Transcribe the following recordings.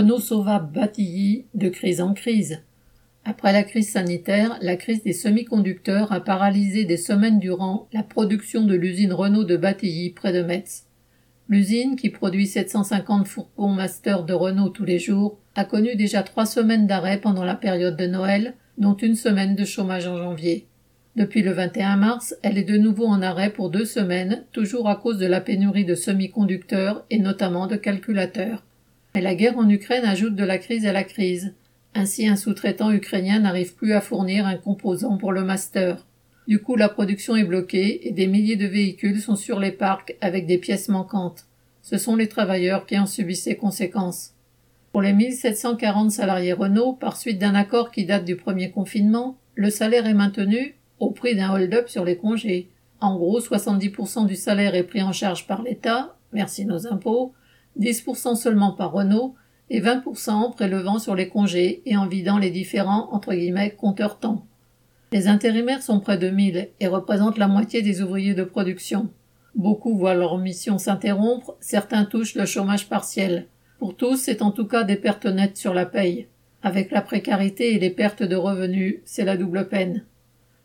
Renault sauva Batilly de crise en crise. Après la crise sanitaire, la crise des semi-conducteurs a paralysé des semaines durant la production de l'usine Renault de Batilly près de Metz. L'usine, qui produit 750 fourgons master de Renault tous les jours, a connu déjà trois semaines d'arrêt pendant la période de Noël, dont une semaine de chômage en janvier. Depuis le 21 mars, elle est de nouveau en arrêt pour deux semaines, toujours à cause de la pénurie de semi-conducteurs et notamment de calculateurs. Mais la guerre en Ukraine ajoute de la crise à la crise. Ainsi, un sous-traitant ukrainien n'arrive plus à fournir un composant pour le master. Du coup, la production est bloquée et des milliers de véhicules sont sur les parcs avec des pièces manquantes. Ce sont les travailleurs qui en subissent les conséquences. Pour les 1740 salariés Renault, par suite d'un accord qui date du premier confinement, le salaire est maintenu au prix d'un hold-up sur les congés. En gros, 70% du salaire est pris en charge par l'État, merci nos impôts, 10% seulement par Renault et 20% en prélevant sur les congés et en vidant les différents entre guillemets compteurs temps. Les intérimaires sont près de 1000 et représentent la moitié des ouvriers de production. Beaucoup voient leur mission s'interrompre, certains touchent le chômage partiel. Pour tous, c'est en tout cas des pertes nettes sur la paye. Avec la précarité et les pertes de revenus, c'est la double peine.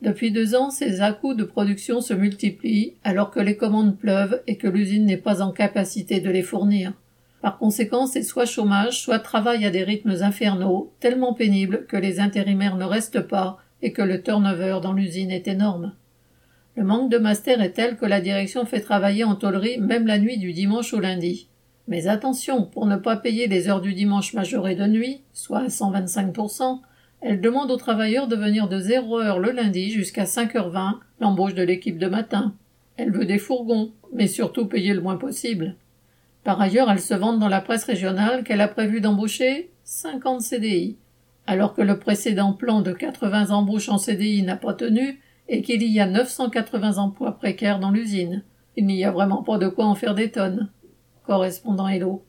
Depuis deux ans, ces à-coups de production se multiplient alors que les commandes pleuvent et que l'usine n'est pas en capacité de les fournir. Par conséquent, c'est soit chômage, soit travail à des rythmes infernaux, tellement pénibles que les intérimaires ne restent pas et que le turnover dans l'usine est énorme. Le manque de master est tel que la direction fait travailler en tôlerie même la nuit du dimanche au lundi. Mais attention, pour ne pas payer les heures du dimanche majorées de nuit, soit à 125%, elle demande aux travailleurs de venir de zéro heure le lundi jusqu'à 5h20, l'embauche de l'équipe de matin. Elle veut des fourgons, mais surtout payer le moins possible. Par ailleurs, elle se vante dans la presse régionale qu'elle a prévu d'embaucher 50 CDI, alors que le précédent plan de 80 embauches en CDI n'a pas tenu et qu'il y a 980 emplois précaires dans l'usine. Il n'y a vraiment pas de quoi en faire des tonnes. Correspondant Hello.